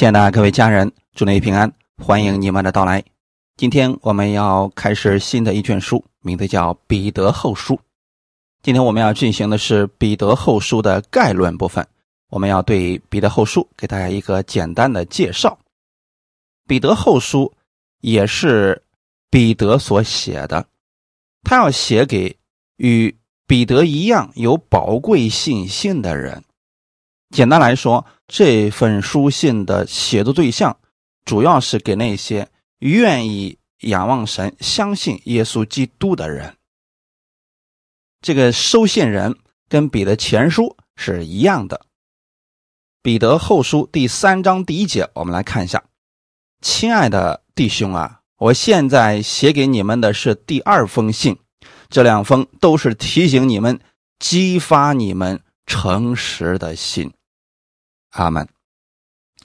亲爱的各位家人，祝你平安，欢迎你们的到来。今天我们要开始新的一卷书，名字叫《彼得后书》。今天我们要进行的是《彼得后书》的概论部分，我们要对《彼得后书》给大家一个简单的介绍。《彼得后书》也是彼得所写的，他要写给与彼得一样有宝贵信心的人。简单来说，这份书信的写作对象，主要是给那些愿意仰望神、相信耶稣基督的人。这个收信人跟彼得前书是一样的。彼得后书第三章第一节，我们来看一下：“亲爱的弟兄啊，我现在写给你们的是第二封信，这两封都是提醒你们、激发你们诚实的心。”阿门。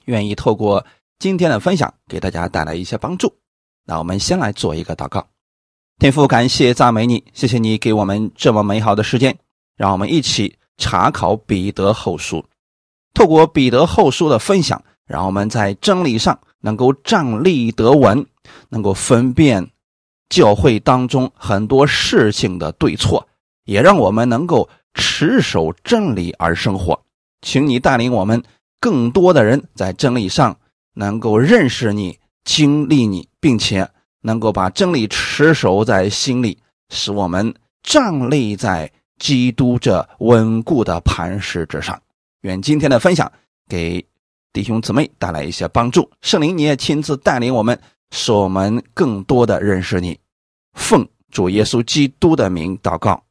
愿意透过今天的分享给大家带来一些帮助。那我们先来做一个祷告。天父，感谢赞美你，谢谢你给我们这么美好的时间，让我们一起查考彼得后书。透过彼得后书的分享，让我们在真理上能够站立得稳，能够分辨教会当中很多事情的对错，也让我们能够持守真理而生活。请你带领我们。更多的人在真理上能够认识你、经历你，并且能够把真理持守在心里，使我们站立在基督这稳固的磐石之上。愿今天的分享给弟兄姊妹带来一些帮助。圣灵，你也亲自带领我们，使我们更多的认识你。奉主耶稣基督的名祷告，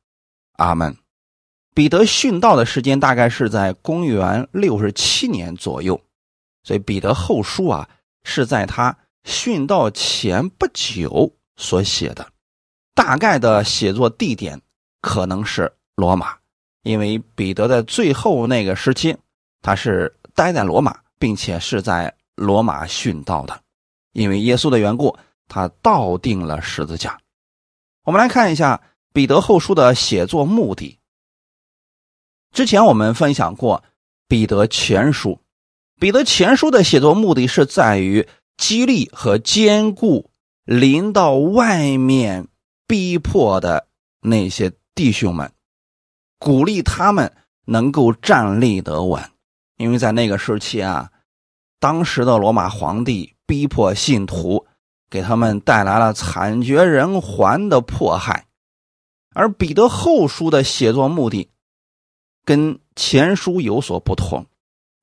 阿门。彼得殉道的时间大概是在公元六十七年左右，所以彼得后书啊是在他殉道前不久所写的。大概的写作地点可能是罗马，因为彼得在最后那个时期他是待在罗马，并且是在罗马殉道的。因为耶稣的缘故，他倒定了十字架。我们来看一下彼得后书的写作目的。之前我们分享过《彼得前书》，《彼得前书》的写作目的是在于激励和兼顾临到外面逼迫的那些弟兄们，鼓励他们能够站立得稳。因为在那个时期啊，当时的罗马皇帝逼迫信徒，给他们带来了惨绝人寰的迫害，而《彼得后书》的写作目的。跟前书有所不同，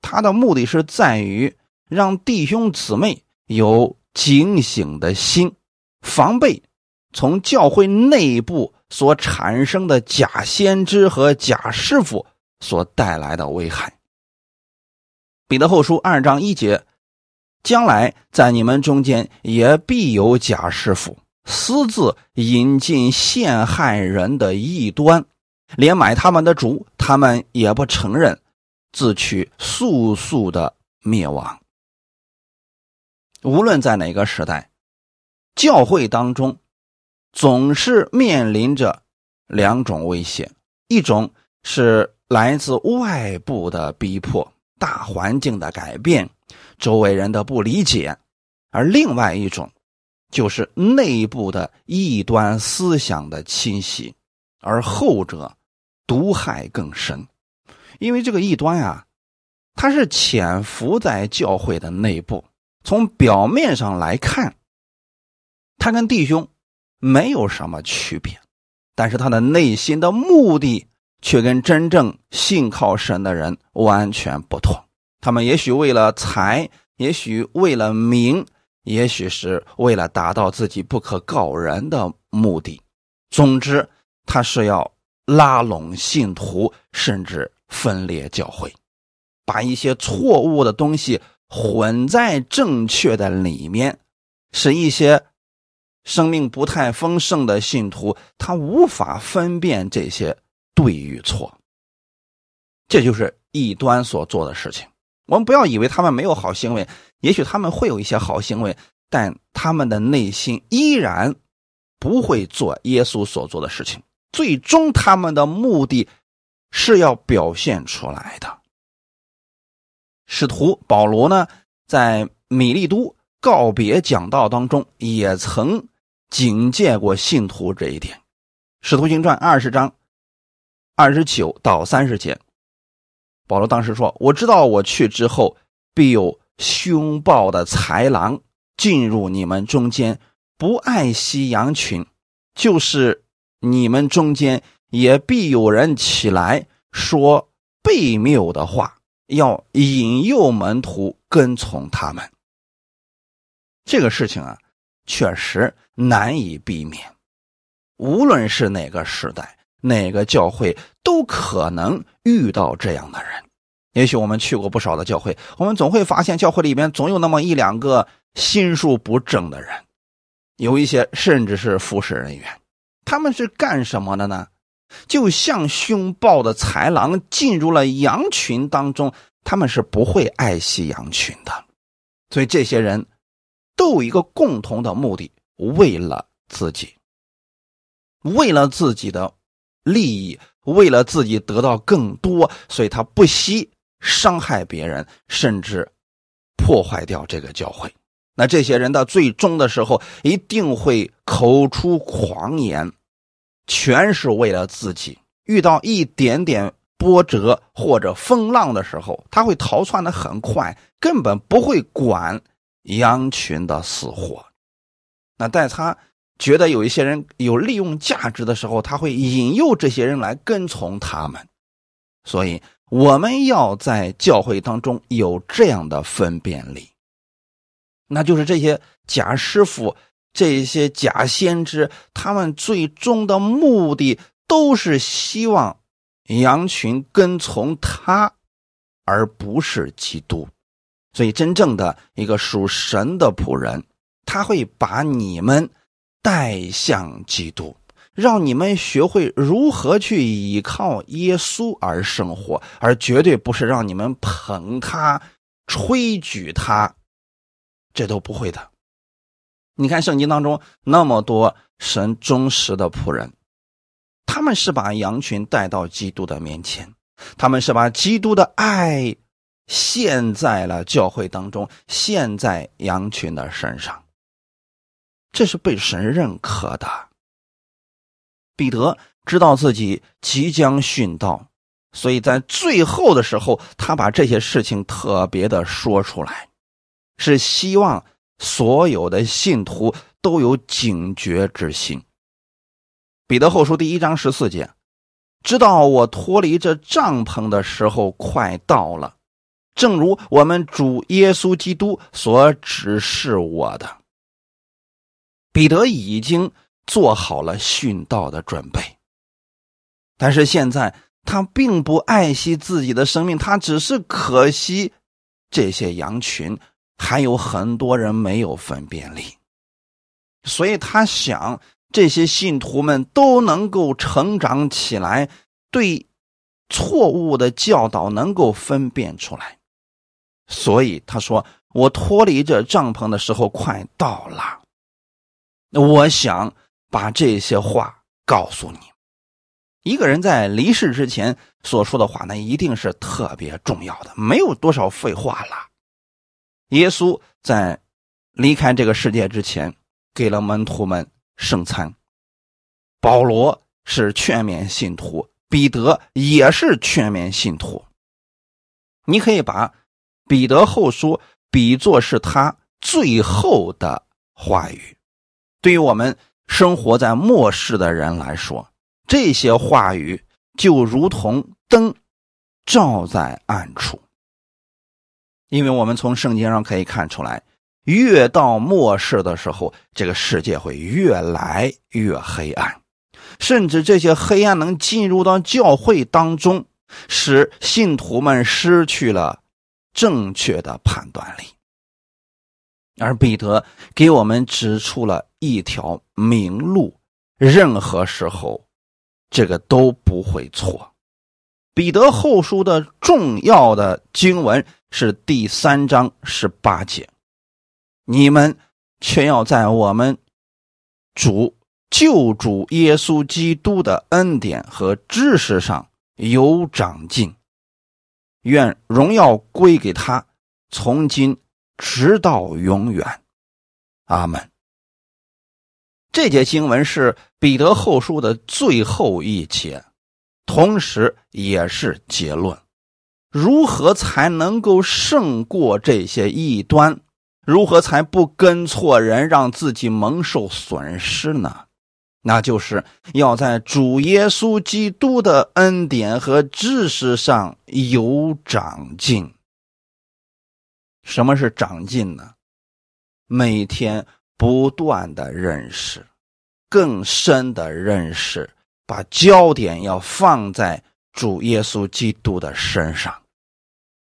他的目的是在于让弟兄姊妹有警醒的心，防备从教会内部所产生的假先知和假师傅所带来的危害。彼得后书二章一节，将来在你们中间也必有假师傅，私自引进陷害人的异端。连买他们的主，他们也不承认，自取速速的灭亡。无论在哪个时代，教会当中总是面临着两种威胁：一种是来自外部的逼迫、大环境的改变、周围人的不理解；而另外一种就是内部的异端思想的侵袭，而后者。毒害更深，因为这个异端呀，它是潜伏在教会的内部。从表面上来看，他跟弟兄没有什么区别，但是他的内心的目的却跟真正信靠神的人完全不同。他们也许为了财，也许为了名，也许是为了达到自己不可告人的目的。总之，他是要。拉拢信徒，甚至分裂教会，把一些错误的东西混在正确的里面，使一些生命不太丰盛的信徒他无法分辨这些对与错。这就是异端所做的事情。我们不要以为他们没有好行为，也许他们会有一些好行为，但他们的内心依然不会做耶稣所做的事情。最终，他们的目的是要表现出来的。使徒保罗呢，在米利都告别讲道当中，也曾警戒过信徒这一点。使徒行传二十章二十九到三十节，保罗当时说：“我知道我去之后，必有凶暴的豺狼进入你们中间，不爱惜羊群；就是你们中间，也必有人起来说悖谬的话。”要引诱门徒跟从他们，这个事情啊，确实难以避免。无论是哪个时代、哪个教会，都可能遇到这样的人。也许我们去过不少的教会，我们总会发现教会里边总有那么一两个心术不正的人，有一些甚至是服侍人员。他们是干什么的呢？就像凶暴的豺狼进入了羊群当中，他们是不会爱惜羊群的。所以这些人都有一个共同的目的：为了自己，为了自己的利益，为了自己得到更多，所以他不惜伤害别人，甚至破坏掉这个教会。那这些人到最终的时候，一定会口出狂言。全是为了自己。遇到一点点波折或者风浪的时候，他会逃窜的很快，根本不会管羊群的死活。那在他觉得有一些人有利用价值的时候，他会引诱这些人来跟从他们。所以，我们要在教会当中有这样的分辨力，那就是这些假师傅。这些假先知，他们最终的目的都是希望羊群跟从他，而不是基督。所以，真正的一个属神的仆人，他会把你们带向基督，让你们学会如何去依靠耶稣而生活，而绝对不是让你们捧他、吹举他，这都不会的。你看圣经当中那么多神忠实的仆人，他们是把羊群带到基督的面前，他们是把基督的爱献在了教会当中，献在羊群的身上，这是被神认可的。彼得知道自己即将殉道，所以在最后的时候，他把这些事情特别的说出来，是希望。所有的信徒都有警觉之心。彼得后书第一章十四节，知道我脱离这帐篷的时候快到了，正如我们主耶稣基督所指示我的。彼得已经做好了殉道的准备，但是现在他并不爱惜自己的生命，他只是可惜这些羊群。还有很多人没有分辨力，所以他想这些信徒们都能够成长起来，对错误的教导能够分辨出来。所以他说：“我脱离这帐篷的时候快到了。”我想把这些话告诉你。一个人在离世之前所说的话，那一定是特别重要的，没有多少废话了。耶稣在离开这个世界之前，给了门徒们圣餐。保罗是劝勉信徒，彼得也是劝勉信徒。你可以把彼得后书比作是他最后的话语。对于我们生活在末世的人来说，这些话语就如同灯照在暗处。因为我们从圣经上可以看出来，越到末世的时候，这个世界会越来越黑暗，甚至这些黑暗能进入到教会当中，使信徒们失去了正确的判断力。而彼得给我们指出了一条明路，任何时候，这个都不会错。彼得后书的重要的经文是第三章十八节，你们却要在我们主救主耶稣基督的恩典和知识上有长进，愿荣耀归给他，从今直到永远。阿门。这节经文是彼得后书的最后一节，同时也是结论。如何才能够胜过这些异端？如何才不跟错人，让自己蒙受损失呢？那就是要在主耶稣基督的恩典和知识上有长进。什么是长进呢？每天不断的认识，更深的认识，把焦点要放在主耶稣基督的身上。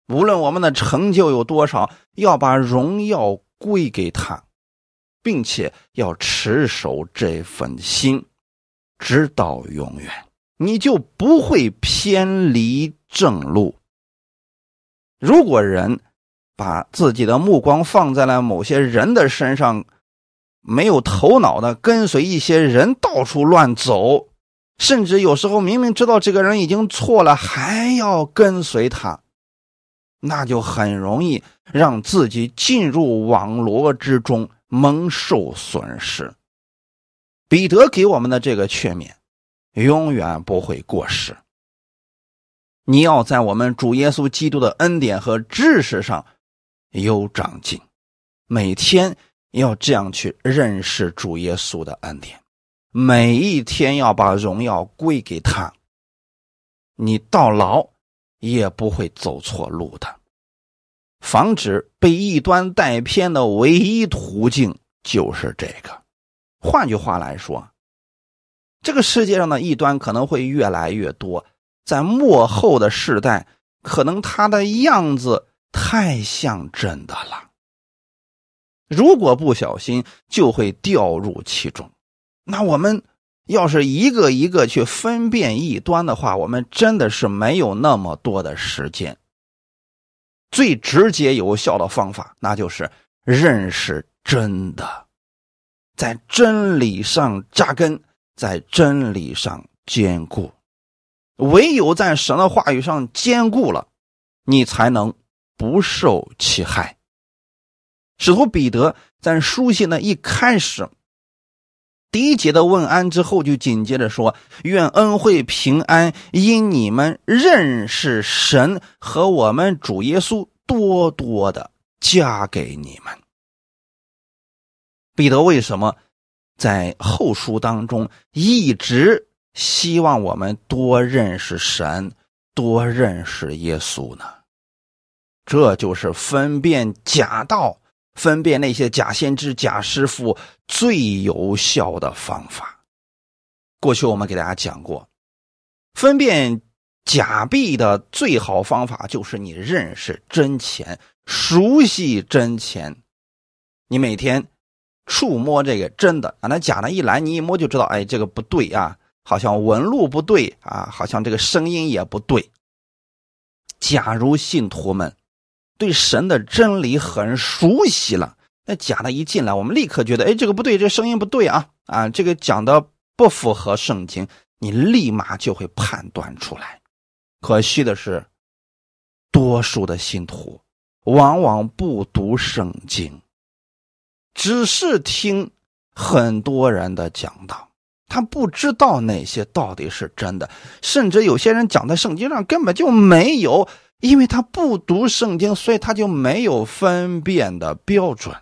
无论我们的成就有多少，要把荣耀归给他，并且要持守这份心，直到永远，你就不会偏离正路。如果人把自己的目光放在了某些人的身上，没有头脑的跟随一些人到处乱走，甚至有时候明明知道这个人已经错了，还要跟随他。那就很容易让自己进入网络之中，蒙受损失。彼得给我们的这个劝勉，永远不会过时。你要在我们主耶稣基督的恩典和知识上有长进，每天要这样去认识主耶稣的恩典，每一天要把荣耀归给他。你到老。也不会走错路的。防止被异端带偏的唯一途径就是这个。换句话来说，这个世界上的异端可能会越来越多，在末后的世代，可能他的样子太像真的了。如果不小心，就会掉入其中。那我们。要是一个一个去分辨异端的话，我们真的是没有那么多的时间。最直接有效的方法，那就是认识真的，在真理上扎根，在真理上坚固。唯有在神的话语上坚固了，你才能不受其害。使徒彼得在书信的一开始。第一节的问安之后，就紧接着说：“愿恩惠平安因你们认识神和我们主耶稣多多的加给你们。”彼得为什么在后书当中一直希望我们多认识神、多认识耶稣呢？这就是分辨假道。分辨那些假先知、假师傅最有效的方法。过去我们给大家讲过，分辨假币的最好方法就是你认识真钱，熟悉真钱。你每天触摸这个真的，啊，那假的一来，你一摸就知道，哎，这个不对啊，好像纹路不对啊，好像这个声音也不对。假如信徒们。对神的真理很熟悉了，那假的一进来，我们立刻觉得，哎，这个不对，这声音不对啊，啊，这个讲的不符合圣经，你立马就会判断出来。可惜的是，多数的信徒往往不读圣经，只是听很多人的讲道，他不知道哪些到底是真的，甚至有些人讲在圣经上根本就没有。因为他不读圣经，所以他就没有分辨的标准。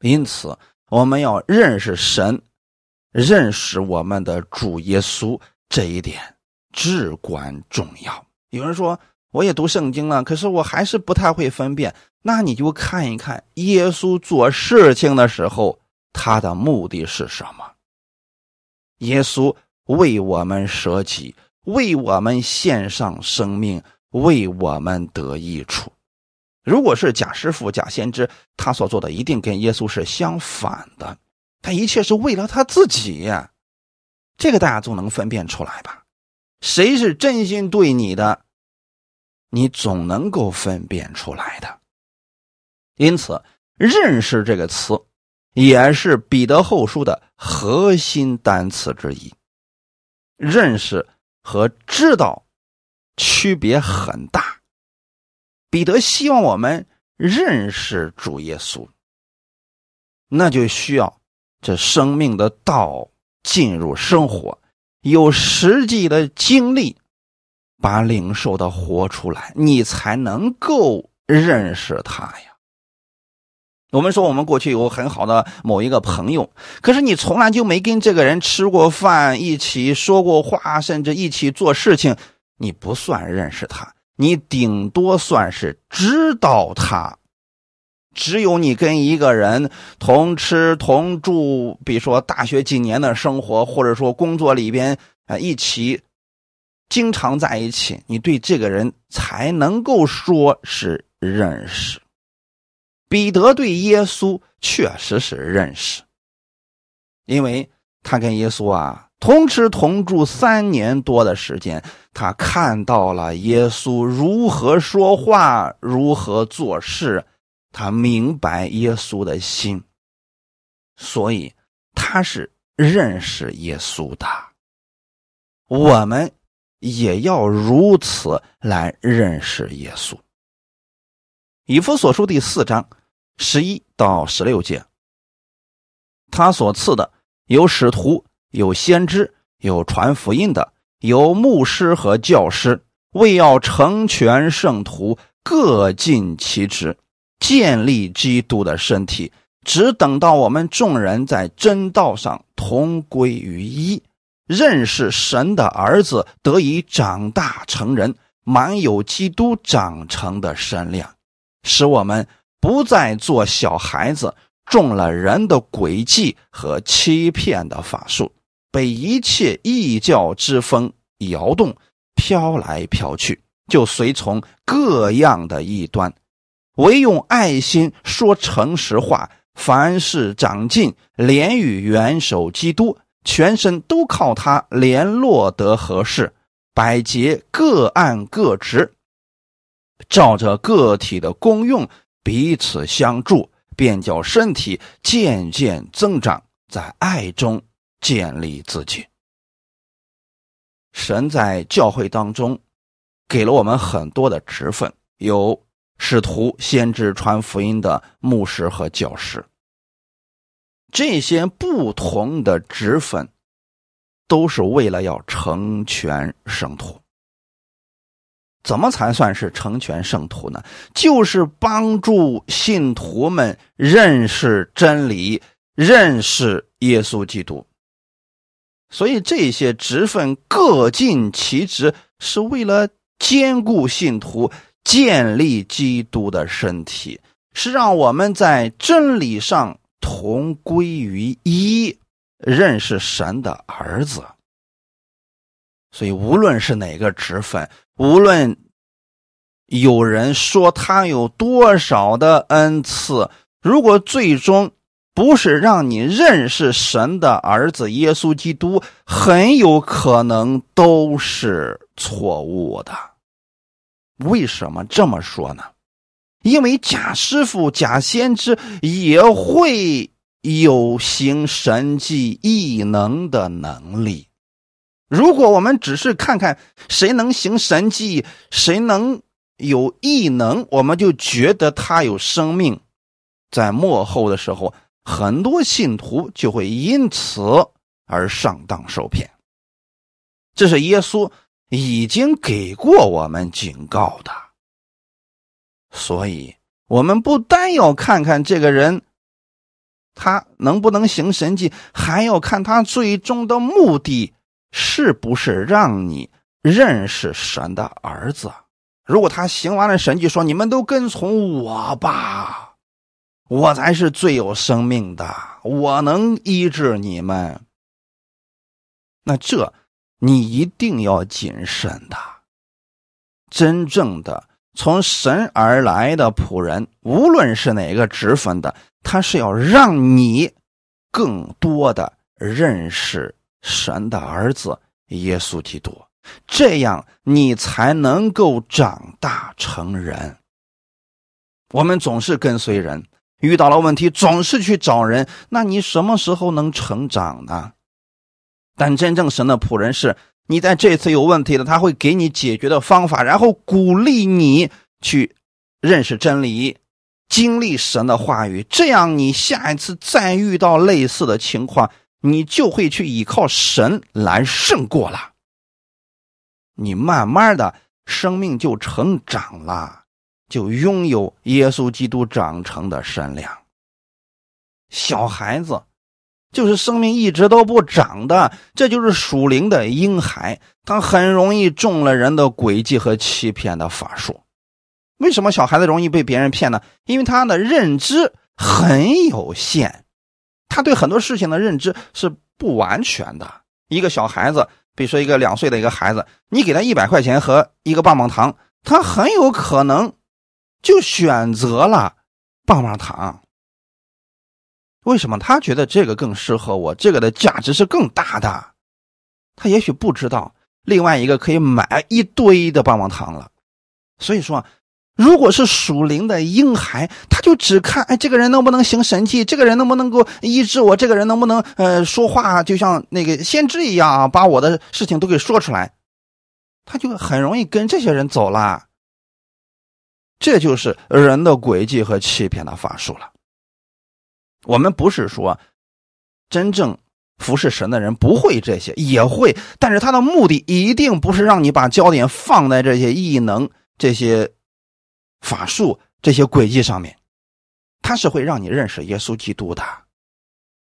因此，我们要认识神，认识我们的主耶稣，这一点至关重要。有人说，我也读圣经了，可是我还是不太会分辨。那你就看一看耶稣做事情的时候，他的目的是什么？耶稣为我们舍己。为我们献上生命，为我们得益处。如果是假师傅、假先知，他所做的一定跟耶稣是相反的。他一切是为了他自己，这个大家总能分辨出来吧？谁是真心对你的，你总能够分辨出来的。因此，认识这个词，也是彼得后书的核心单词之一。认识。和知道区别很大。彼得希望我们认识主耶稣，那就需要这生命的道进入生活，有实际的经历，把领受的活出来，你才能够认识他呀。我们说，我们过去有很好的某一个朋友，可是你从来就没跟这个人吃过饭，一起说过话，甚至一起做事情，你不算认识他，你顶多算是知道他。只有你跟一个人同吃同住，比如说大学几年的生活，或者说工作里边啊一起经常在一起，你对这个人才能够说是认识。彼得对耶稣确实是认识，因为他跟耶稣啊同吃同住三年多的时间，他看到了耶稣如何说话，如何做事，他明白耶稣的心，所以他是认识耶稣的。我们也要如此来认识耶稣。以弗所书第四章十一到十六节，他所赐的有使徒，有先知，有传福音的，有牧师和教师，为要成全圣徒，各尽其职，建立基督的身体，只等到我们众人在真道上同归于一，认识神的儿子，得以长大成人，满有基督长成的身量。使我们不再做小孩子，中了人的诡计和欺骗的法术，被一切异教之风摇动，飘来飘去，就随从各样的异端，唯用爱心说诚实话，凡事长进，连与元首基督，全身都靠他联络得合适，百节各按各职。照着个体的功用彼此相助，便叫身体渐渐增长，在爱中建立自己。神在教会当中给了我们很多的职分，有使徒、先知、传福音的牧师和教师。这些不同的职分，都是为了要成全圣徒。怎么才算是成全圣徒呢？就是帮助信徒们认识真理，认识耶稣基督。所以这些职分各尽其职，是为了兼顾信徒，建立基督的身体，是让我们在真理上同归于一，认识神的儿子。所以，无论是哪个职分，无论有人说他有多少的恩赐，如果最终不是让你认识神的儿子耶稣基督，很有可能都是错误的。为什么这么说呢？因为假师傅、假先知也会有行神迹异能的能力。如果我们只是看看谁能行神迹，谁能有异能，我们就觉得他有生命，在幕后的时候，很多信徒就会因此而上当受骗。这是耶稣已经给过我们警告的，所以我们不单要看看这个人他能不能行神迹，还要看他最终的目的。是不是让你认识神的儿子？如果他行完了神迹，说你们都跟从我吧，我才是最有生命的，我能医治你们。那这你一定要谨慎的。真正的从神而来的仆人，无论是哪个职分的，他是要让你更多的认识。神的儿子耶稣基督，这样你才能够长大成人。我们总是跟随人，遇到了问题总是去找人，那你什么时候能成长呢？但真正神的仆人是，你在这次有问题了，他会给你解决的方法，然后鼓励你去认识真理，经历神的话语，这样你下一次再遇到类似的情况，你就会去依靠神来胜过了。你慢慢的生命就成长了，就拥有耶稣基督长成的身量。小孩子就是生命一直都不长的，这就是属灵的婴孩，他很容易中了人的诡计和欺骗的法术。为什么小孩子容易被别人骗呢？因为他的认知很有限，他对很多事情的认知是不完全的。一个小孩子，比如说一个两岁的一个孩子，你给他一百块钱和一个棒棒糖，他很有可能就选择了棒棒糖。为什么？他觉得这个更适合我，这个的价值是更大的。他也许不知道另外一个可以买一堆的棒棒糖了。所以说。如果是属灵的婴孩，他就只看哎，这个人能不能行神迹，这个人能不能够医治我，这个人能不能呃说话，就像那个先知一样啊，把我的事情都给说出来，他就很容易跟这些人走了。这就是人的诡计和欺骗的法术了。我们不是说真正服侍神的人不会这些，也会，但是他的目的一定不是让你把焦点放在这些异能这些。法术这些诡计上面，它是会让你认识耶稣基督的，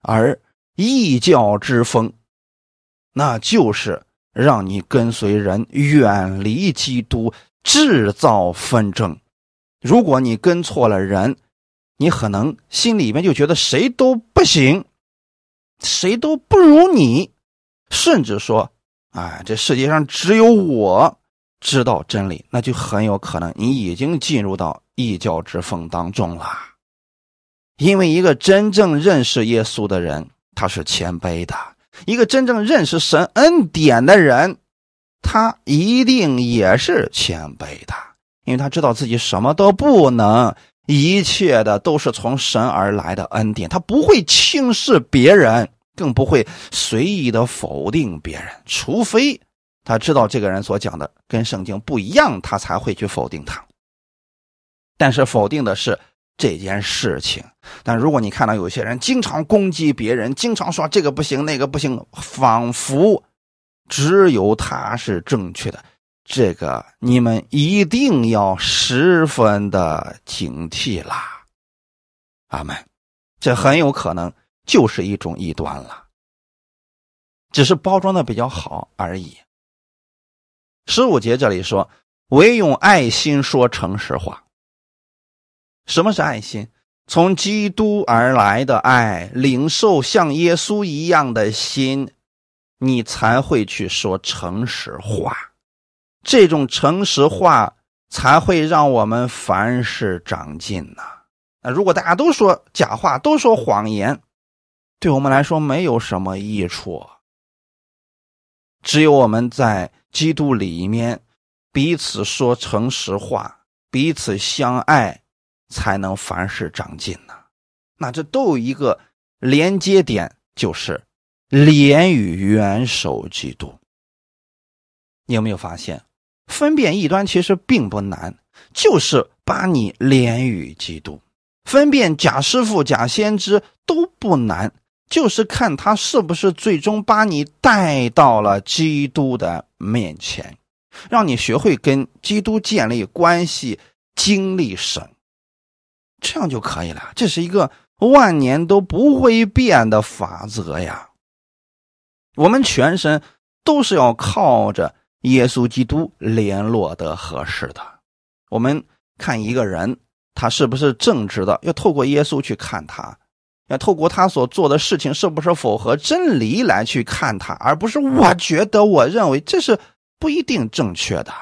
而异教之风，那就是让你跟随人远离基督，制造纷争。如果你跟错了人，你可能心里面就觉得谁都不行，谁都不如你，甚至说，哎，这世界上只有我。知道真理，那就很有可能你已经进入到异教之风当中了。因为一个真正认识耶稣的人，他是谦卑的；一个真正认识神恩典的人，他一定也是谦卑的，因为他知道自己什么都不能，一切的都是从神而来的恩典，他不会轻视别人，更不会随意的否定别人，除非。他知道这个人所讲的跟圣经不一样，他才会去否定他。但是否定的是这件事情。但如果你看到有些人经常攻击别人，经常说这个不行那个不行，仿佛只有他是正确的，这个你们一定要十分的警惕啦。阿门。这很有可能就是一种异端了，只是包装的比较好而已。十五节这里说：“唯用爱心说诚实话。”什么是爱心？从基督而来的爱，领受像耶稣一样的心，你才会去说诚实话。这种诚实话才会让我们凡事长进呐。那如果大家都说假话，都说谎言，对我们来说没有什么益处。只有我们在。基督里面彼此说诚实话，彼此相爱，才能凡事长进呢。那这都有一个连接点，就是连与元首基督。你有没有发现，分辨异端其实并不难，就是把你连与基督，分辨假师傅、假先知都不难。就是看他是不是最终把你带到了基督的面前，让你学会跟基督建立关系，经历神，这样就可以了。这是一个万年都不会变的法则呀。我们全身都是要靠着耶稣基督联络的合适的。我们看一个人，他是不是正直的，要透过耶稣去看他。要透过他所做的事情是不是符合真理来去看他，而不是我觉得、我认为这是不一定正确的。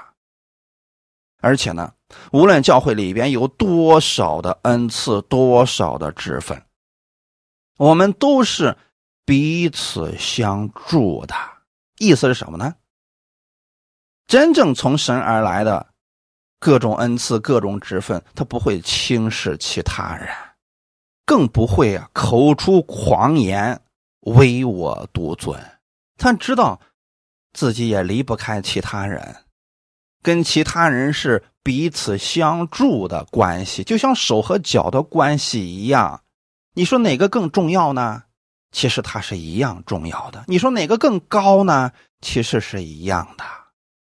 而且呢，无论教会里边有多少的恩赐、多少的职分，我们都是彼此相助的。意思是什么呢？真正从神而来的各种恩赐、各种职分，他不会轻视其他人。更不会啊，口出狂言，唯我独尊。他知道自己也离不开其他人，跟其他人是彼此相助的关系，就像手和脚的关系一样。你说哪个更重要呢？其实它是一样重要的。你说哪个更高呢？其实是一样的。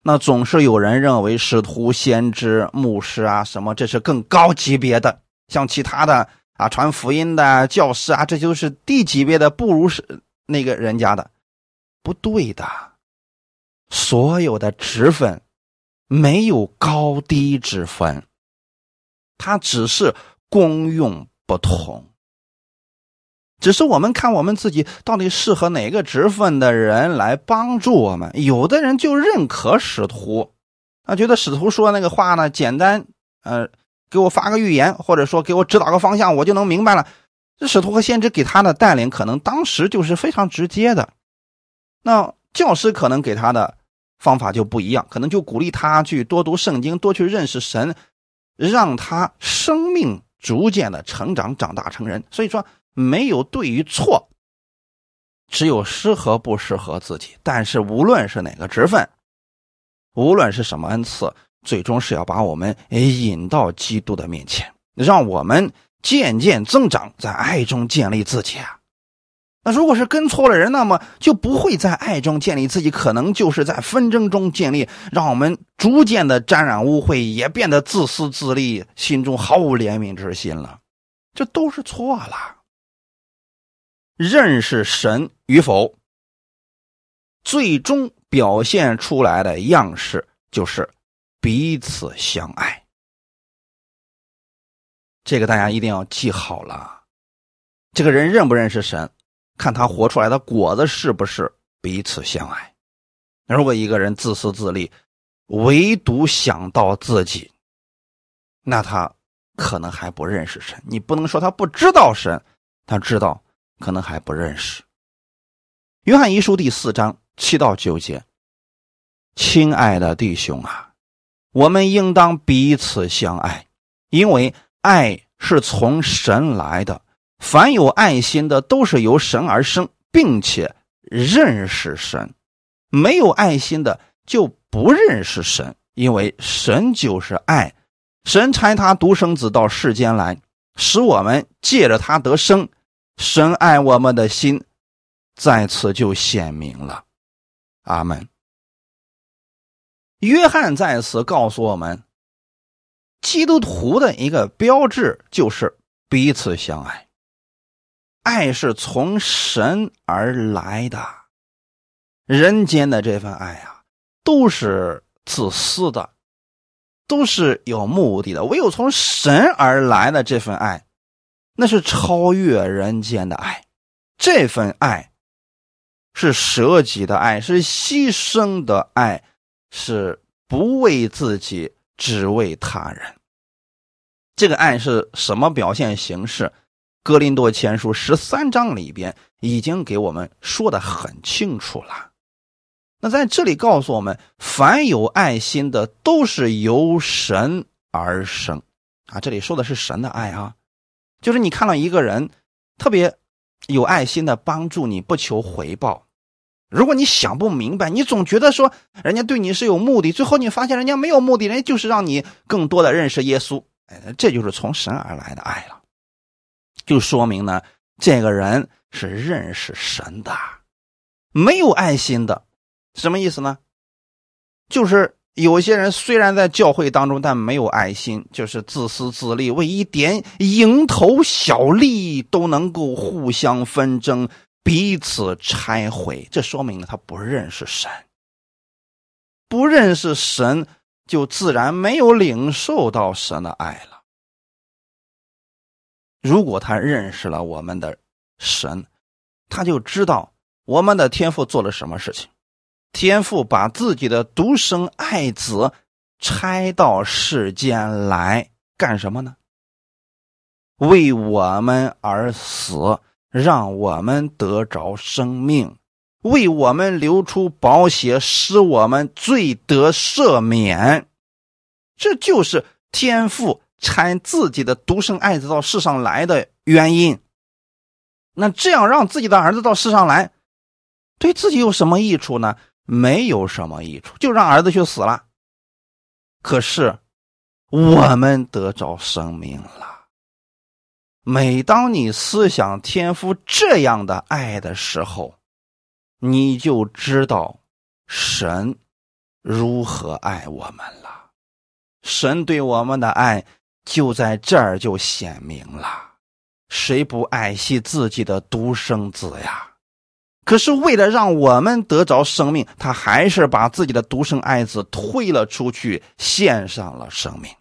那总是有人认为使徒、先知、牧师啊什么，这是更高级别的。像其他的啊，传福音的教师啊，这就是低级别的，不如是那个人家的。不对的，所有的职分没有高低之分，它只是功用不同。只是我们看我们自己到底适合哪个职分的人来帮助我们。有的人就认可使徒，啊，觉得使徒说那个话呢简单，呃，给我发个预言，或者说给我指导个方向，我就能明白了。这使徒和先知给他的带领，可能当时就是非常直接的。那教师可能给他的方法就不一样，可能就鼓励他去多读圣经，多去认识神，让他生命逐渐的成长，长大成人。所以说。没有对与错，只有适合不适合自己。但是无论是哪个职分，无论是什么恩赐，最终是要把我们引到基督的面前，让我们渐渐增长，在爱中建立自己啊。那如果是跟错了人，那么就不会在爱中建立自己，可能就是在纷争中建立，让我们逐渐的沾染污秽，也变得自私自利，心中毫无怜悯之心了。这都是错了。认识神与否，最终表现出来的样式就是彼此相爱。这个大家一定要记好了。这个人认不认识神，看他活出来的果子是不是彼此相爱。如果一个人自私自利，唯独想到自己，那他可能还不认识神。你不能说他不知道神，他知道。可能还不认识。约翰一书第四章七到九节，亲爱的弟兄啊，我们应当彼此相爱，因为爱是从神来的。凡有爱心的，都是由神而生，并且认识神；没有爱心的，就不认识神，因为神就是爱。神差他独生子到世间来，使我们借着他得生。神爱我们的心，在此就显明了。阿门。约翰在此告诉我们，基督徒的一个标志就是彼此相爱。爱是从神而来的，人间的这份爱啊，都是自私的，都是有目的的。唯有从神而来的这份爱。那是超越人间的爱，这份爱是舍己的爱，是牺牲的爱，是不为自己，只为他人。这个爱是什么表现形式？哥林多前书十三章里边已经给我们说的很清楚了。那在这里告诉我们，凡有爱心的，都是由神而生啊。这里说的是神的爱啊。就是你看到一个人特别有爱心的帮助你，不求回报。如果你想不明白，你总觉得说人家对你是有目的，最后你发现人家没有目的，人家就是让你更多的认识耶稣。哎，这就是从神而来的爱了，就说明呢，这个人是认识神的。没有爱心的，什么意思呢？就是。有些人虽然在教会当中，但没有爱心，就是自私自利，为一点蝇头小利都能够互相纷争，彼此拆毁。这说明了他不认识神，不认识神，就自然没有领受到神的爱了。如果他认识了我们的神，他就知道我们的天父做了什么事情。天父把自己的独生爱子拆到世间来干什么呢？为我们而死，让我们得着生命，为我们流出宝血，使我们罪得赦免。这就是天父拆自己的独生爱子到世上来的原因。那这样让自己的儿子到世上来，对自己有什么益处呢？没有什么益处，就让儿子去死了。可是我们得着生命了。每当你思想天父这样的爱的时候，你就知道神如何爱我们了。神对我们的爱就在这儿就显明了。谁不爱惜自己的独生子呀？可是为了让我们得着生命，他还是把自己的独生爱子推了出去，献上了生命。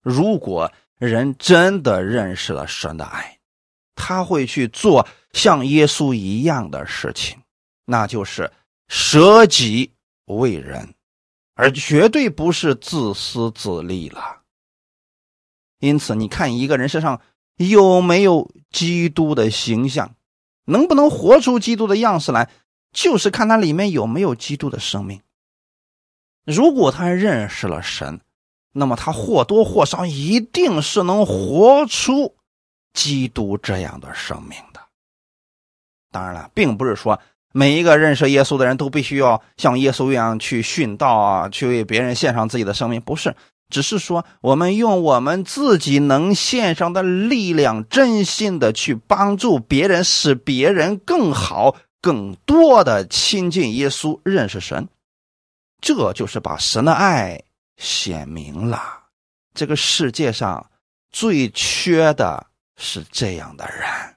如果人真的认识了神的爱，他会去做像耶稣一样的事情，那就是舍己为人，而绝对不是自私自利了。因此，你看一个人身上有没有基督的形象？能不能活出基督的样式来，就是看他里面有没有基督的生命。如果他认识了神，那么他或多或少一定是能活出基督这样的生命的。当然了，并不是说每一个认识耶稣的人都必须要像耶稣一样去殉道啊，去为别人献上自己的生命，不是。只是说，我们用我们自己能献上的力量，真心的去帮助别人，使别人更好、更多的亲近耶稣、认识神，这就是把神的爱显明了。这个世界上最缺的是这样的人，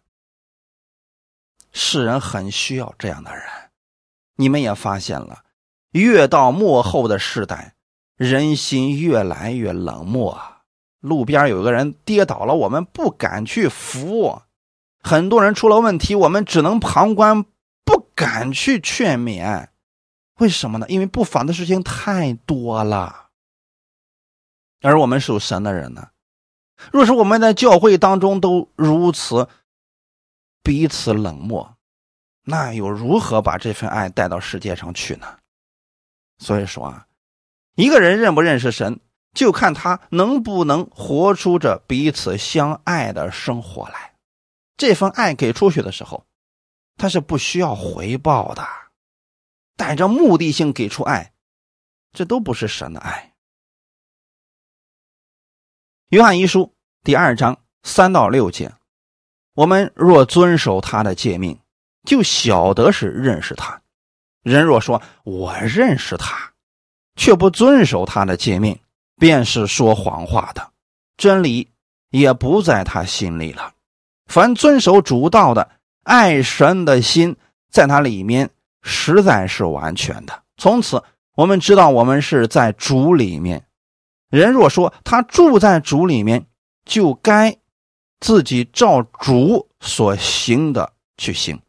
世人很需要这样的人。你们也发现了，越到幕后的世代。人心越来越冷漠，路边有个人跌倒了，我们不敢去扶；很多人出了问题，我们只能旁观，不敢去劝勉。为什么呢？因为不法的事情太多了。而我们属神的人呢，若是我们在教会当中都如此彼此冷漠，那又如何把这份爱带到世界上去呢？所以说啊。一个人认不认识神，就看他能不能活出这彼此相爱的生活来。这份爱给出去的时候，他是不需要回报的，带着目的性给出爱，这都不是神的爱。约翰一书第二章三到六节：我们若遵守他的诫命，就晓得是认识他。人若说我认识他，却不遵守他的诫命，便是说谎话的，真理也不在他心里了。凡遵守主道的，爱神的心在他里面，实在是完全的。从此，我们知道我们是在主里面。人若说他住在主里面，就该自己照主所行的去行。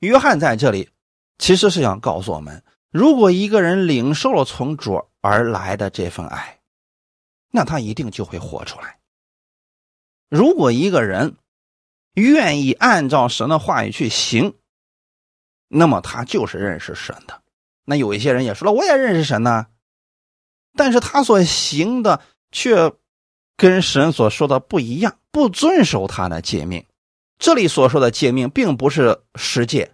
约翰在这里其实是想告诉我们。如果一个人领受了从主而来的这份爱，那他一定就会活出来。如果一个人愿意按照神的话语去行，那么他就是认识神的。那有一些人也说了，我也认识神呢，但是他所行的却跟神所说的不一样，不遵守他的诫命。这里所说的诫命，并不是十诫，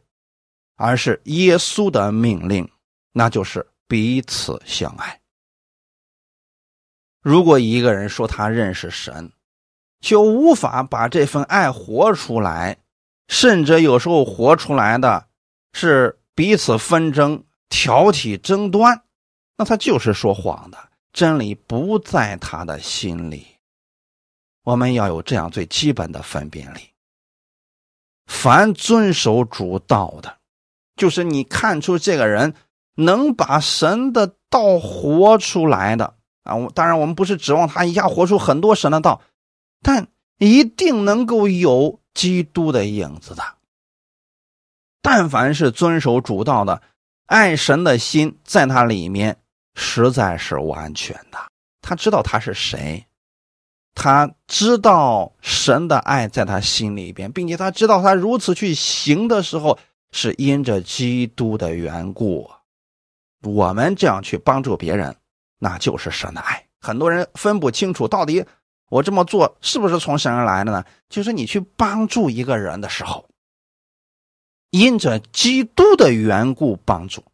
而是耶稣的命令。那就是彼此相爱。如果一个人说他认识神，却无法把这份爱活出来，甚至有时候活出来的是彼此纷争、挑起争端，那他就是说谎的。真理不在他的心里。我们要有这样最基本的分辨力。凡遵守主道的，就是你看出这个人。能把神的道活出来的啊，我当然我们不是指望他一下活出很多神的道，但一定能够有基督的影子的。但凡是遵守主道的，爱神的心在他里面实在是完全的。他知道他是谁，他知道神的爱在他心里边，并且他知道他如此去行的时候是因着基督的缘故。我们这样去帮助别人，那就是神的爱。很多人分不清楚，到底我这么做是不是从神而来的呢？就是你去帮助一个人的时候，因着基督的缘故帮助，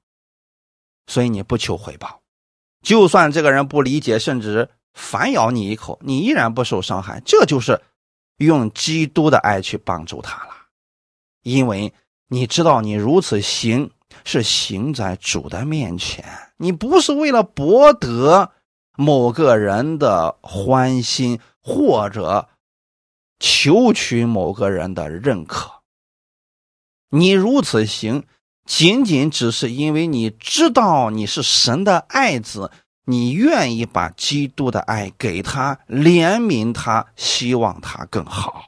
所以你不求回报，就算这个人不理解，甚至反咬你一口，你依然不受伤害。这就是用基督的爱去帮助他了，因为你知道，你如此行是行在主的面前，你不是为了博得某个人的欢心，或者求取某个人的认可。你如此行。仅仅只是因为你知道你是神的爱子，你愿意把基督的爱给他，怜悯他，希望他更好，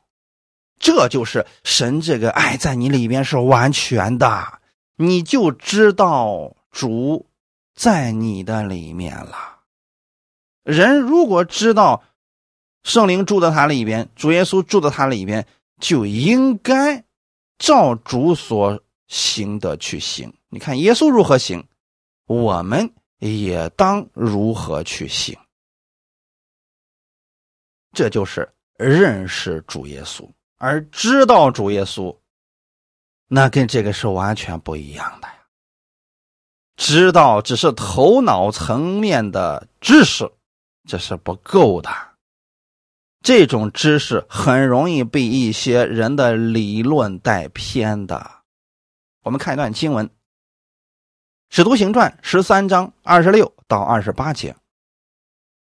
这就是神这个爱在你里边是完全的，你就知道主在你的里面了。人如果知道圣灵住在他里边，主耶稣住在他里边，就应该照主所。行的去行，你看耶稣如何行，我们也当如何去行。这就是认识主耶稣，而知道主耶稣，那跟这个是完全不一样的呀。知道只是头脑层面的知识，这是不够的。这种知识很容易被一些人的理论带偏的。我们看一段经文，《使徒行传》十三章二十六到二十八节。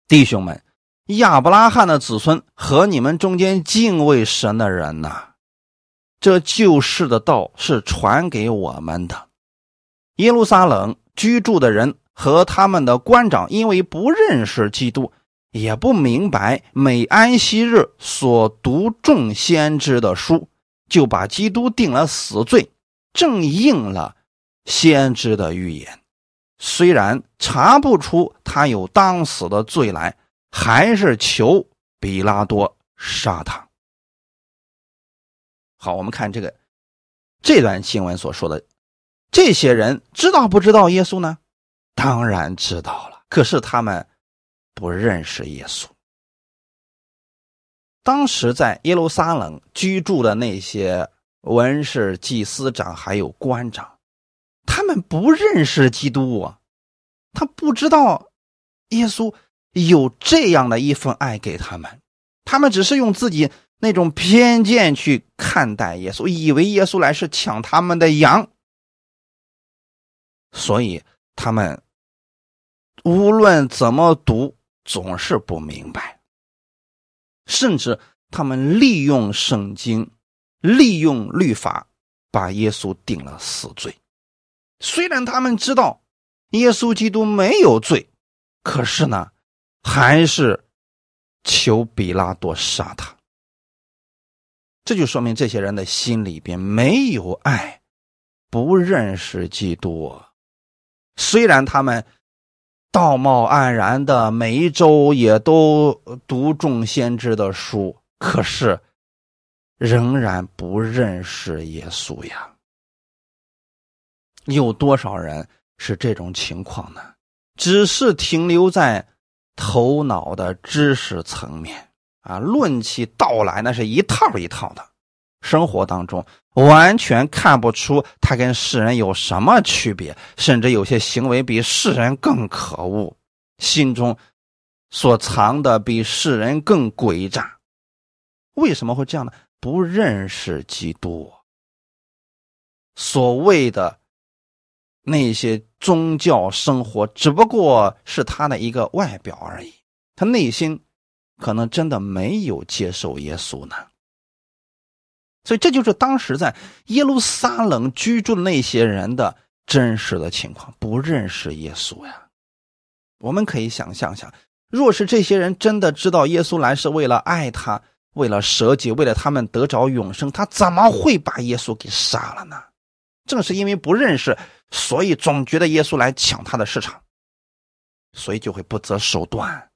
弟兄们，亚伯拉罕的子孙和你们中间敬畏神的人呐，这救世的道是传给我们的。耶路撒冷居住的人和他们的官长，因为不认识基督，也不明白每安息日所读众先知的书，就把基督定了死罪。正应了先知的预言，虽然查不出他有当死的罪来，还是求比拉多杀他。好，我们看这个这段新闻所说的，这些人知道不知道耶稣呢？当然知道了，可是他们不认识耶稣。当时在耶路撒冷居住的那些。文士、祭司长还有官长，他们不认识基督啊，他不知道耶稣有这样的一份爱给他们，他们只是用自己那种偏见去看待耶稣，以为耶稣来是抢他们的羊，所以他们无论怎么读，总是不明白，甚至他们利用圣经。利用律法把耶稣定了死罪，虽然他们知道耶稣基督没有罪，可是呢，还是求比拉多杀他。这就说明这些人的心里边没有爱，不认识基督。虽然他们道貌岸然的每一周也都读众先知的书，可是。仍然不认识耶稣呀？有多少人是这种情况呢？只是停留在头脑的知识层面啊，论起道来那是一套一套的，生活当中完全看不出他跟世人有什么区别，甚至有些行为比世人更可恶，心中所藏的比世人更诡诈。为什么会这样呢？不认识基督，所谓的那些宗教生活，只不过是他的一个外表而已。他内心可能真的没有接受耶稣呢。所以，这就是当时在耶路撒冷居住的那些人的真实的情况，不认识耶稣呀。我们可以想象一下，若是这些人真的知道耶稣来是为了爱他。为了舍己，为了他们得着永生，他怎么会把耶稣给杀了呢？正是因为不认识，所以总觉得耶稣来抢他的市场，所以就会不择手段，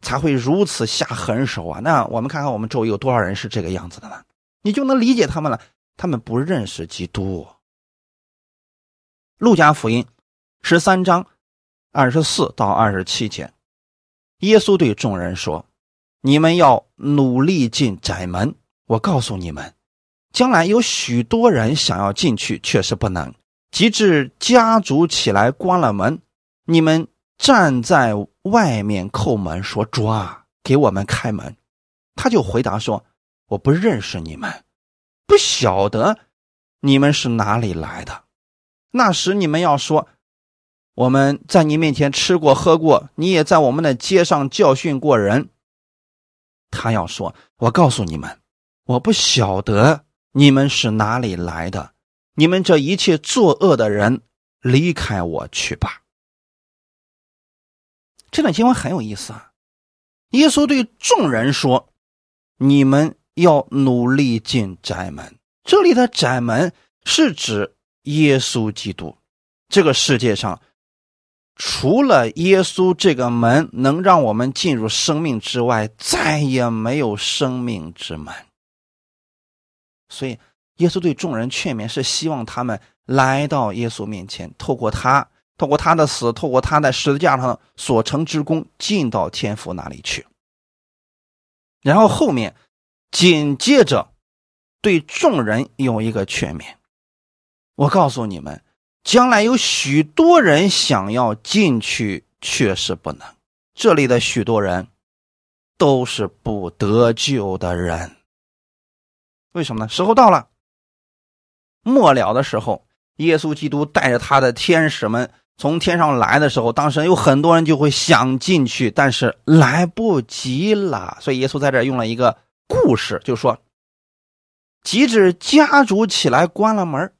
才会如此下狠手啊！那我们看看我们周围有多少人是这个样子的呢？你就能理解他们了。他们不认识基督。路加福音十三章二十四到二十七节，耶稣对众人说。你们要努力进窄门。我告诉你们，将来有许多人想要进去，却是不能。及至家族起来关了门，你们站在外面叩门说：“主啊，给我们开门。”他就回答说：“我不认识你们，不晓得你们是哪里来的。那时你们要说，我们在你面前吃过喝过，你也在我们的街上教训过人。”他要说：“我告诉你们，我不晓得你们是哪里来的。你们这一切作恶的人，离开我去吧。”这段经文很有意思啊！耶稣对众人说：“你们要努力进窄门。”这里的窄门是指耶稣基督。这个世界上，除了耶稣这个门能让我们进入生命之外，再也没有生命之门。所以，耶稣对众人劝勉是希望他们来到耶稣面前，透过他。透过他的死，透过他在十字架上所成之功，进到天父那里去。然后后面紧接着对众人有一个劝勉。我告诉你们，将来有许多人想要进去，却是不能。这里的许多人都是不得救的人。为什么呢？时候到了，末了的时候，耶稣基督带着他的天使们。从天上来的时候，当时有很多人就会想进去，但是来不及了。所以耶稣在这用了一个故事，就说：“即使家主起来关了门，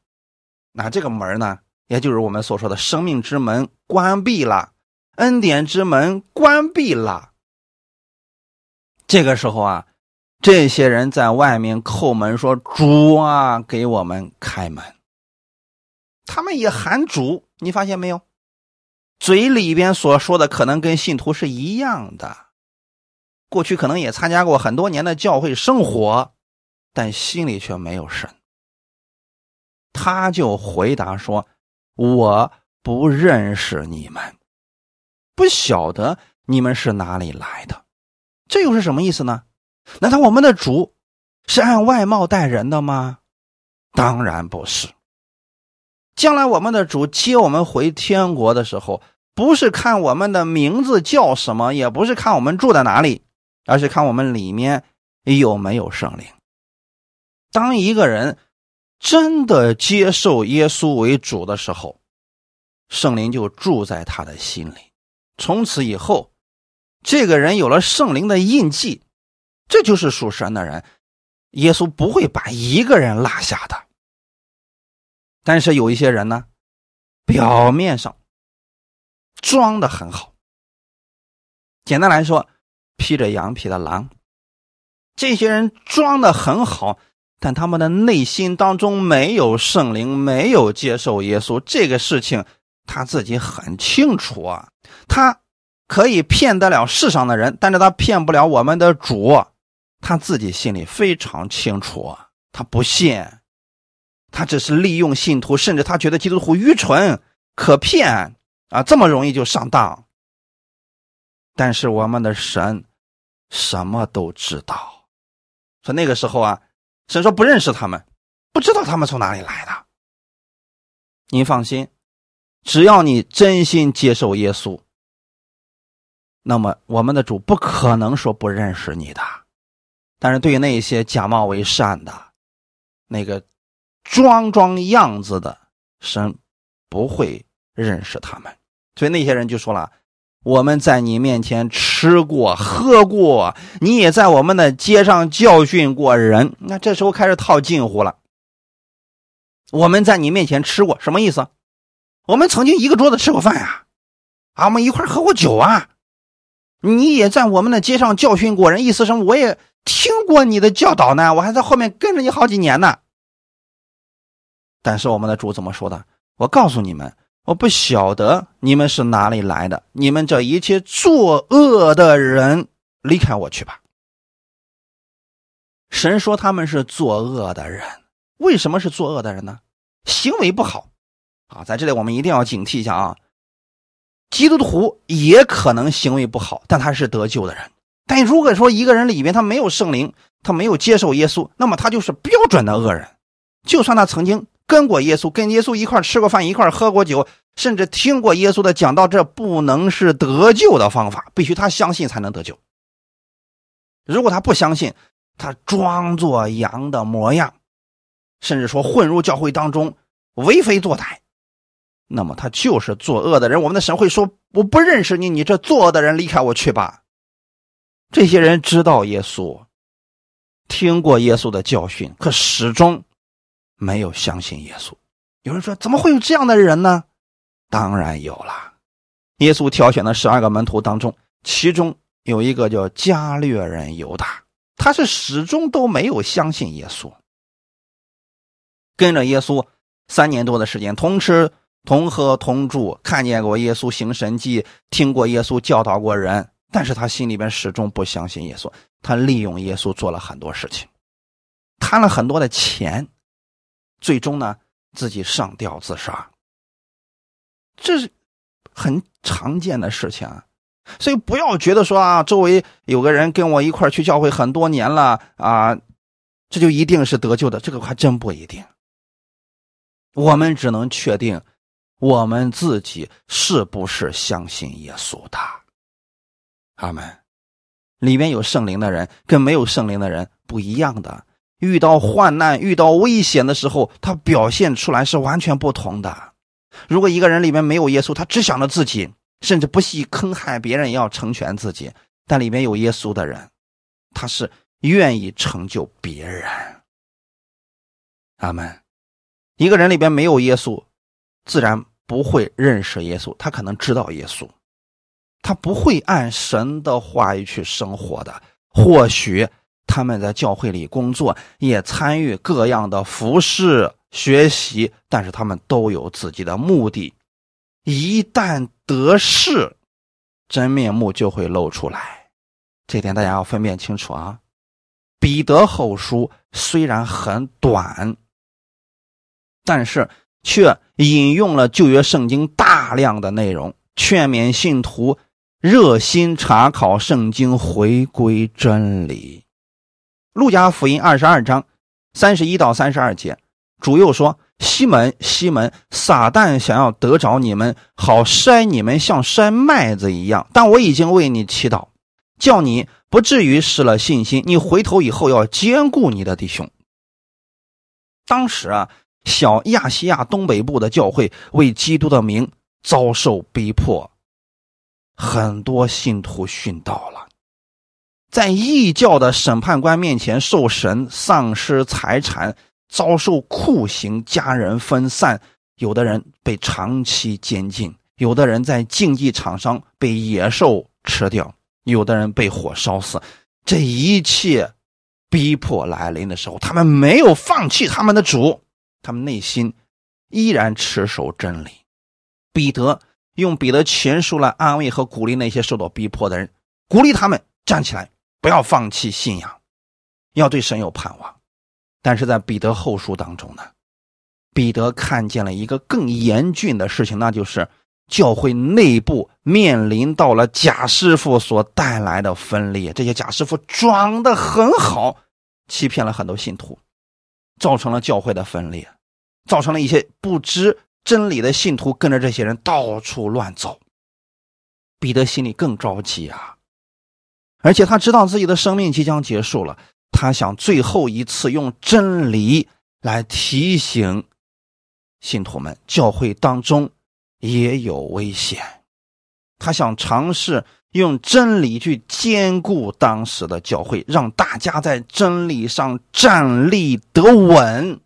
那这个门呢，也就是我们所说的生命之门关闭了，恩典之门关闭了。这个时候啊，这些人在外面叩门说：‘主啊，给我们开门。’他们也喊主，你发现没有？”嘴里边所说的可能跟信徒是一样的，过去可能也参加过很多年的教会生活，但心里却没有神。他就回答说：“我不认识你们，不晓得你们是哪里来的。”这又是什么意思呢？难道我们的主是按外貌待人的吗？当然不是。将来我们的主接我们回天国的时候，不是看我们的名字叫什么，也不是看我们住在哪里，而是看我们里面有没有圣灵。当一个人真的接受耶稣为主的时候，圣灵就住在他的心里。从此以后，这个人有了圣灵的印记，这就是属神的人。耶稣不会把一个人落下的。但是有一些人呢，表面上装的很好。简单来说，披着羊皮的狼。这些人装的很好，但他们的内心当中没有圣灵，没有接受耶稣。这个事情他自己很清楚啊。他可以骗得了世上的人，但是他骗不了我们的主。他自己心里非常清楚啊，他不信。他只是利用信徒，甚至他觉得基督徒愚蠢、可骗啊，这么容易就上当。但是我们的神什么都知道，说那个时候啊，神说不认识他们，不知道他们从哪里来的。您放心，只要你真心接受耶稣，那么我们的主不可能说不认识你的。但是对于那些假冒为善的，那个。装装样子的神不会认识他们，所以那些人就说了：“我们在你面前吃过喝过，你也在我们的街上教训过人。”那这时候开始套近乎了。我们在你面前吃过什么意思？我们曾经一个桌子吃过饭呀，啊，我们一块喝过酒啊。你也在我们的街上教训过人，意思什么？我也听过你的教导呢，我还在后面跟着你好几年呢。但是我们的主怎么说的？我告诉你们，我不晓得你们是哪里来的。你们这一切作恶的人，离开我去吧。神说他们是作恶的人，为什么是作恶的人呢？行为不好啊！在这里我们一定要警惕一下啊。基督徒也可能行为不好，但他是得救的人。但如果说一个人里面他没有圣灵，他没有接受耶稣，那么他就是标准的恶人。就算他曾经。跟过耶稣，跟耶稣一块吃过饭，一块喝过酒，甚至听过耶稣的讲道，这不能是得救的方法，必须他相信才能得救。如果他不相信，他装作羊的模样，甚至说混入教会当中为非作歹，那么他就是作恶的人。我们的神会说：“我不认识你，你这作恶的人，离开我去吧。”这些人知道耶稣，听过耶稣的教训，可始终没有相信耶稣。有人说：“怎么会有这样的人呢？”当然有了。耶稣挑选的十二个门徒当中，其中有一个叫加略人犹大。他是始终都没有相信耶稣，跟着耶稣三年多的时间，同吃同喝同住，看见过耶稣行神迹，听过耶稣教导过人，但是他心里边始终不相信耶稣。他利用耶稣做了很多事情，贪了很多的钱，最终呢自己上吊自杀。这是很常见的事情啊。所以不要觉得说啊，周围有个人跟我一块去教会很多年了啊，这就一定是得救的，这个还真不一定。我们只能确定我们自己是不是相信耶稣的。阿门。里面有圣灵的人跟没有圣灵的人不一样的，遇到患难、遇到危险的时候，他表现出来是完全不同的。如果一个人里面没有耶稣，他只想着自己。甚至不惜坑害别人，要成全自己。但里面有耶稣的人，他是愿意成就别人。阿门。一个人里边没有耶稣，自然不会认识耶稣。他可能知道耶稣，他不会按神的话语去生活的。或许他们在教会里工作，也参与各样的服饰学习，但是他们都有自己的目的。一旦得势，真面目就会露出来，这点大家要分辨清楚啊。彼得后书虽然很短，但是却引用了旧约圣经大量的内容，劝勉信徒热心查考圣经，回归真理。路加福音二十二章三十一到三十二节，主又说。西门，西门，撒旦想要得着你们，好筛你们，像筛麦子一样。但我已经为你祈祷，叫你不至于失了信心。你回头以后要兼顾你的弟兄。当时啊，小亚细亚东北部的教会为基督的名遭受逼迫，很多信徒殉道了，在异教的审判官面前受审，丧失财产。遭受酷刑，家人分散，有的人被长期监禁，有的人在竞技场上被野兽吃掉，有的人被火烧死。这一切逼迫来临的时候，他们没有放弃他们的主，他们内心依然持守真理。彼得用彼得前书来安慰和鼓励那些受到逼迫的人，鼓励他们站起来，不要放弃信仰，要对神有盼望。但是在彼得后书当中呢，彼得看见了一个更严峻的事情，那就是教会内部面临到了假师傅所带来的分裂。这些假师傅装的很好，欺骗了很多信徒，造成了教会的分裂，造成了一些不知真理的信徒跟着这些人到处乱走。彼得心里更着急啊，而且他知道自己的生命即将结束了。他想最后一次用真理来提醒信徒们，教会当中也有危险。他想尝试用真理去兼顾当时的教会，让大家在真理上站立得稳。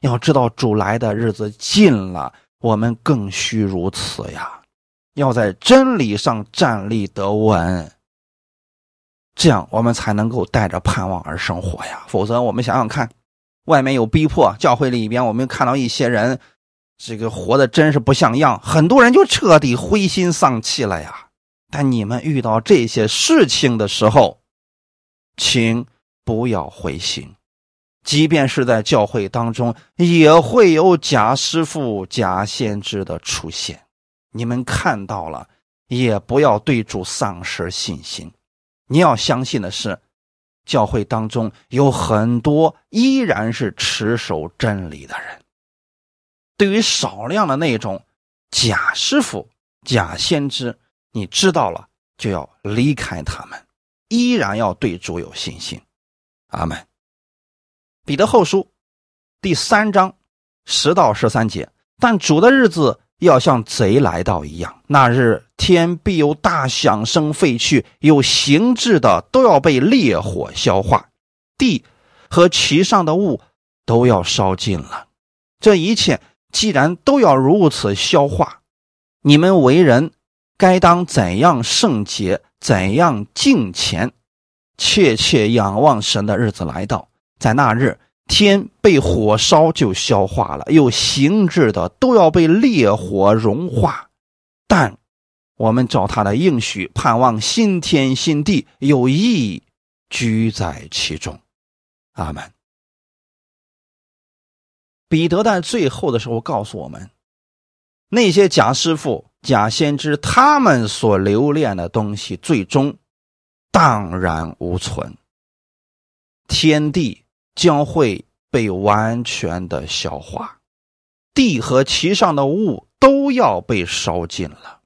要知道，主来的日子近了，我们更需如此呀！要在真理上站立得稳。这样我们才能够带着盼望而生活呀，否则我们想想看，外面有逼迫，教会里边我们看到一些人，这个活的真是不像样，很多人就彻底灰心丧气了呀。但你们遇到这些事情的时候，请不要灰心，即便是在教会当中，也会有假师傅、假先知的出现，你们看到了，也不要对主丧失信心。你要相信的是，教会当中有很多依然是持守真理的人，对于少量的那种假师傅、假先知，你知道了就要离开他们，依然要对主有信心。阿门。彼得后书第三章十到十三节，但主的日子要像贼来到一样，那日天必有大响声废去，有形质的都要被烈火消化，地和其上的物都要烧尽了。这一切既然都要如此消化，你们为人该当怎样圣洁，怎样敬虔，切切仰望神的日子来到。在那日，天被火烧就消化了，有形质的都要被烈火融化。但我们照他的应许，盼望新天新地，有义居在其中。阿门。彼得在最后的时候告诉我们，那些假师傅、假先知，他们所留恋的东西，最终荡然无存。天地。将会被完全的消化，地和其上的物都要被烧尽了。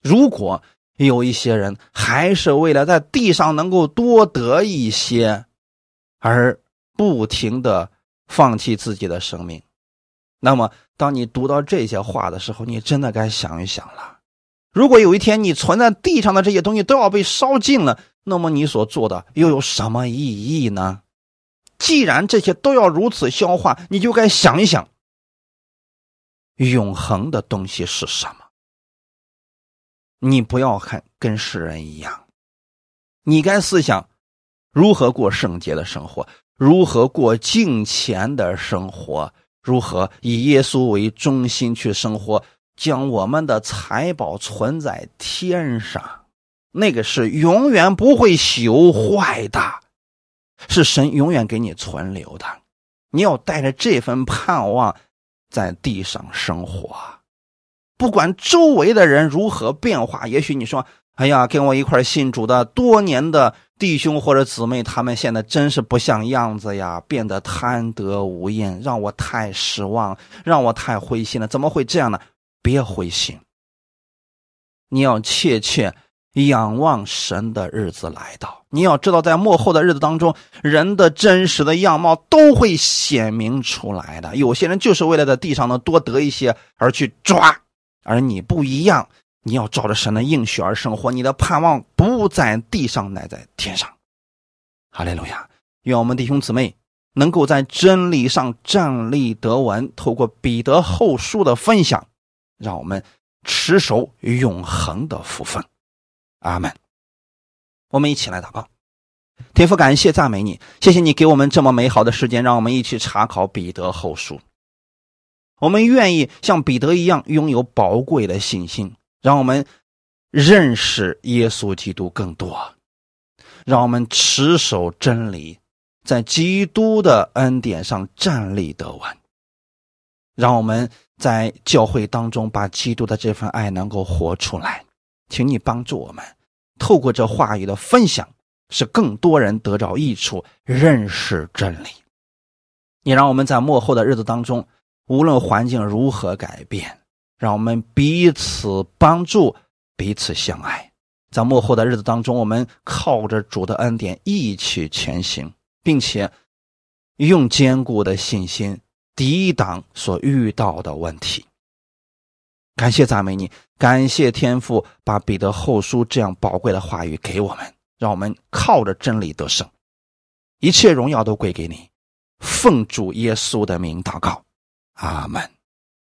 如果有一些人还是为了在地上能够多得一些，而不停的放弃自己的生命，那么当你读到这些话的时候，你真的该想一想了。如果有一天你存在地上的这些东西都要被烧尽了，那么你所做的又有什么意义呢？既然这些都要如此消化，你就该想一想，永恒的东西是什么？你不要看跟世人一样，你该思想如何过圣洁的生活，如何过敬虔的生活，如何以耶稣为中心去生活，将我们的财宝存在天上，那个是永远不会朽坏的。是神永远给你存留的，你要带着这份盼望在地上生活，不管周围的人如何变化。也许你说：“哎呀，跟我一块信主的多年的弟兄或者姊妹，他们现在真是不像样子呀，变得贪得无厌，让我太失望，让我太灰心了。怎么会这样呢？别灰心，你要切切。”仰望神的日子来到，你要知道，在幕后的日子当中，人的真实的样貌都会显明出来的。有些人就是为了在地上能多得一些而去抓，而你不一样，你要照着神的应许而生活。你的盼望不在地上，乃在天上。哈利路亚！愿我们弟兄姊妹能够在真理上站立得稳。透过彼得后书的分享，让我们持守永恒的福分。阿门。我们一起来祷告，天父，感谢赞美你，谢谢你给我们这么美好的时间，让我们一起查考彼得后书。我们愿意像彼得一样拥有宝贵的信心，让我们认识耶稣基督更多，让我们持守真理，在基督的恩典上站立得稳，让我们在教会当中把基督的这份爱能够活出来。请你帮助我们，透过这话语的分享，使更多人得着益处，认识真理。你让我们在幕后的日子当中，无论环境如何改变，让我们彼此帮助，彼此相爱。在幕后的日子当中，我们靠着主的恩典一起前行，并且用坚固的信心抵挡所遇到的问题。感谢赞美你，感谢天父把彼得后书这样宝贵的话语给我们，让我们靠着真理得胜，一切荣耀都归给你，奉主耶稣的名祷告，阿门。